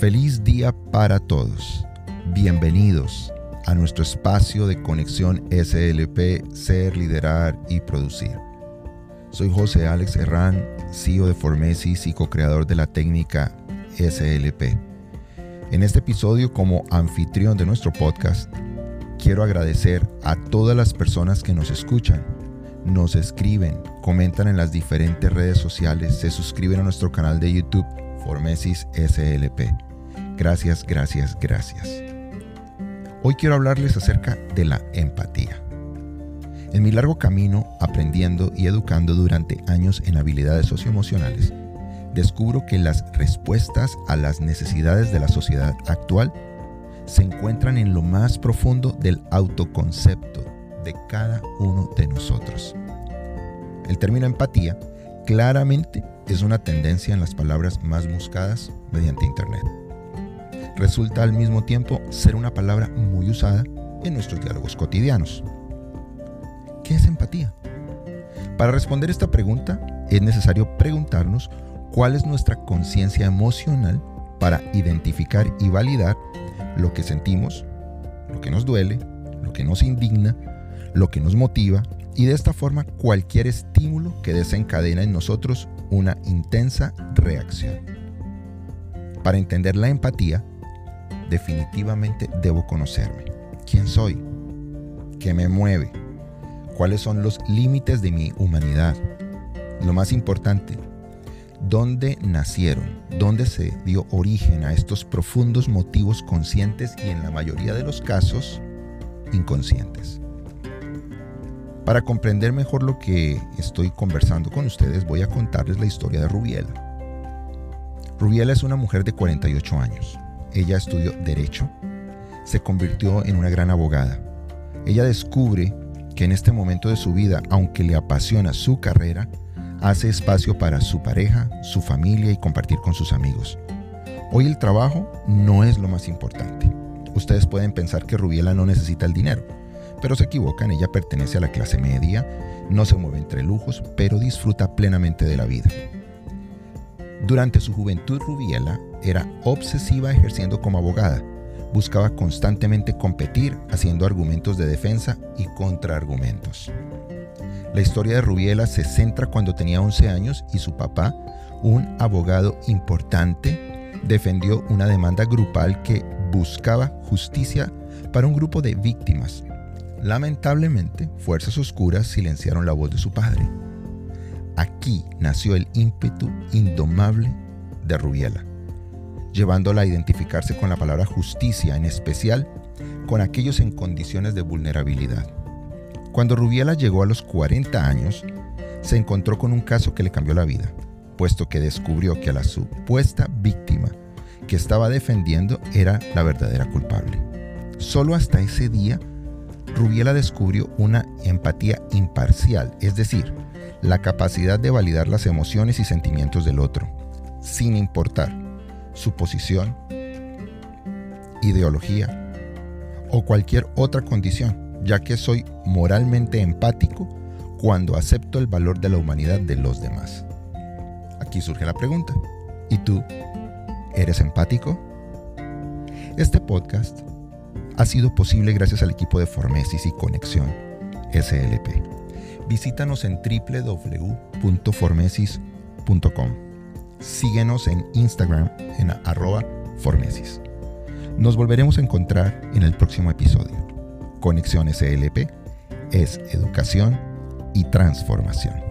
Feliz día para todos. Bienvenidos a nuestro espacio de conexión SLP, ser, liderar y producir. Soy José Alex Herrán, CEO de Formesis y co-creador de la técnica SLP. En este episodio, como anfitrión de nuestro podcast, quiero agradecer a todas las personas que nos escuchan, nos escriben, comentan en las diferentes redes sociales, se suscriben a nuestro canal de YouTube Formesis SLP. Gracias, gracias, gracias. Hoy quiero hablarles acerca de la empatía. En mi largo camino aprendiendo y educando durante años en habilidades socioemocionales, descubro que las respuestas a las necesidades de la sociedad actual se encuentran en lo más profundo del autoconcepto de cada uno de nosotros. El término empatía claramente es una tendencia en las palabras más buscadas mediante Internet. Resulta al mismo tiempo ser una palabra muy usada en nuestros diálogos cotidianos. ¿Qué es empatía? Para responder esta pregunta es necesario preguntarnos cuál es nuestra conciencia emocional para identificar y validar lo que sentimos, lo que nos duele, lo que nos indigna, lo que nos motiva y de esta forma cualquier estímulo que desencadena en nosotros una intensa reacción. Para entender la empatía, definitivamente debo conocerme. ¿Quién soy? ¿Qué me mueve? ¿Cuáles son los límites de mi humanidad? Lo más importante, ¿dónde nacieron? ¿Dónde se dio origen a estos profundos motivos conscientes y en la mayoría de los casos inconscientes? Para comprender mejor lo que estoy conversando con ustedes, voy a contarles la historia de Rubiela. Rubiela es una mujer de 48 años. Ella estudió Derecho, se convirtió en una gran abogada. Ella descubre que en este momento de su vida, aunque le apasiona su carrera, hace espacio para su pareja, su familia y compartir con sus amigos. Hoy el trabajo no es lo más importante. Ustedes pueden pensar que Rubiela no necesita el dinero pero se equivocan, ella pertenece a la clase media, no se mueve entre lujos, pero disfruta plenamente de la vida. Durante su juventud, Rubiela era obsesiva ejerciendo como abogada. Buscaba constantemente competir, haciendo argumentos de defensa y contraargumentos. La historia de Rubiela se centra cuando tenía 11 años y su papá, un abogado importante, defendió una demanda grupal que buscaba justicia para un grupo de víctimas Lamentablemente, fuerzas oscuras silenciaron la voz de su padre. Aquí nació el ímpetu indomable de Rubiela, llevándola a identificarse con la palabra justicia, en especial con aquellos en condiciones de vulnerabilidad. Cuando Rubiela llegó a los 40 años, se encontró con un caso que le cambió la vida, puesto que descubrió que la supuesta víctima que estaba defendiendo era la verdadera culpable. Solo hasta ese día Rubiela descubrió una empatía imparcial, es decir, la capacidad de validar las emociones y sentimientos del otro, sin importar su posición, ideología o cualquier otra condición, ya que soy moralmente empático cuando acepto el valor de la humanidad de los demás. Aquí surge la pregunta, ¿y tú eres empático? Este podcast ha sido posible gracias al equipo de Formesis y Conexión SLP. Visítanos en www.formesis.com. Síguenos en Instagram en arroba Formesis. Nos volveremos a encontrar en el próximo episodio. Conexión SLP es educación y transformación.